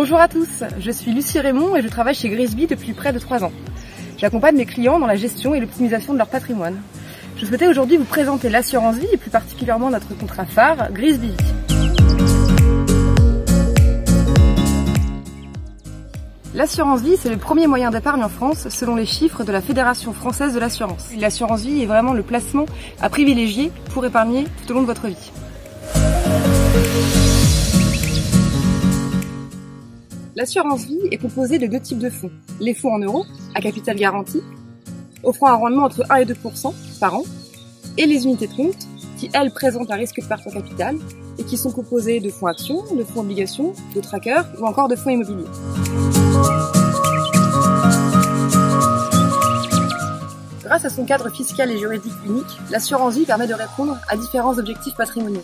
Bonjour à tous, je suis Lucie Raymond et je travaille chez Grisby depuis près de 3 ans. J'accompagne mes clients dans la gestion et l'optimisation de leur patrimoine. Je souhaitais aujourd'hui vous présenter l'assurance vie et plus particulièrement notre contrat phare, Grisby. L'assurance vie, c'est le premier moyen d'épargne en France selon les chiffres de la Fédération française de l'assurance. L'assurance vie est vraiment le placement à privilégier pour épargner tout au long de votre vie. L'assurance vie est composée de deux types de fonds. Les fonds en euros, à capital garanti, offrant un rendement entre 1 et 2% par an, et les unités de compte, qui elles présentent un risque de perte en capital et qui sont composées de fonds actions, de fonds obligations, de trackers ou encore de fonds immobiliers. Grâce à son cadre fiscal et juridique unique, l'assurance vie permet de répondre à différents objectifs patrimoniaux.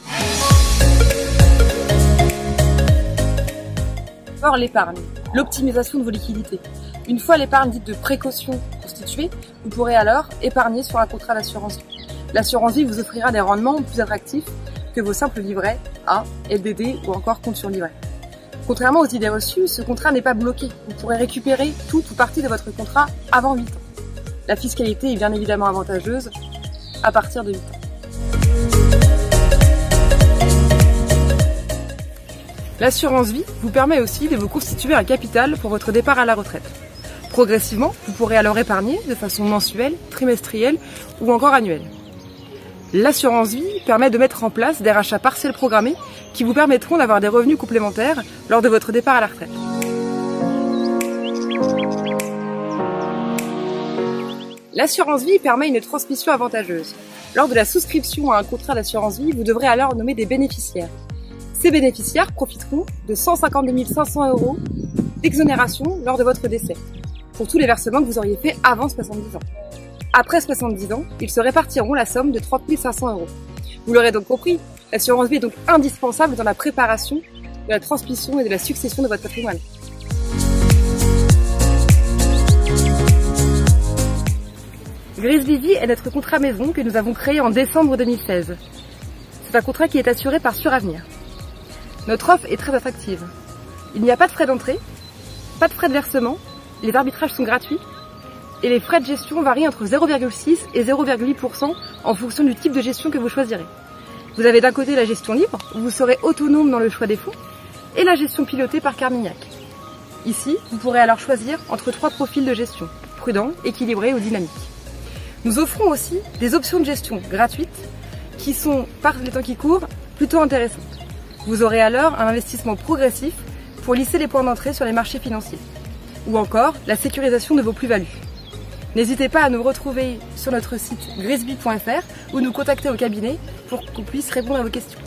L'épargne, l'optimisation de vos liquidités. Une fois l'épargne dite de précaution constituée, vous pourrez alors épargner sur un contrat d'assurance vie. L'assurance vie vous offrira des rendements plus attractifs que vos simples livrets A, LDD ou encore compte sur livret. Contrairement aux idées reçues, ce contrat n'est pas bloqué. Vous pourrez récupérer tout ou partie de votre contrat avant 8 ans. La fiscalité est bien évidemment avantageuse à partir de 8 ans. L'assurance vie vous permet aussi de vous constituer un capital pour votre départ à la retraite. Progressivement, vous pourrez alors épargner de façon mensuelle, trimestrielle ou encore annuelle. L'assurance vie permet de mettre en place des rachats partiels programmés qui vous permettront d'avoir des revenus complémentaires lors de votre départ à la retraite. L'assurance vie permet une transmission avantageuse. Lors de la souscription à un contrat d'assurance vie, vous devrez alors nommer des bénéficiaires. Ces bénéficiaires profiteront de 152 500 euros d'exonération lors de votre décès, pour tous les versements que vous auriez fait avant 70 ans. Après 70 ans, ils se répartiront la somme de 30 500 euros. Vous l'aurez donc compris, l'assurance vie est donc indispensable dans la préparation de la transmission et de la succession de votre patrimoine. Grizzly Vie est notre contrat maison que nous avons créé en décembre 2016. C'est un contrat qui est assuré par Suravenir. Notre offre est très attractive. Il n'y a pas de frais d'entrée, pas de frais de versement, les arbitrages sont gratuits et les frais de gestion varient entre 0,6 et 0,8% en fonction du type de gestion que vous choisirez. Vous avez d'un côté la gestion libre, où vous serez autonome dans le choix des fonds, et la gestion pilotée par Carmignac. Ici, vous pourrez alors choisir entre trois profils de gestion, prudent, équilibré ou dynamique. Nous offrons aussi des options de gestion gratuites qui sont, par les temps qui courent, plutôt intéressantes. Vous aurez alors un investissement progressif pour lisser les points d'entrée sur les marchés financiers. Ou encore la sécurisation de vos plus-values. N'hésitez pas à nous retrouver sur notre site grisby.fr ou nous contacter au cabinet pour qu'on puisse répondre à vos questions.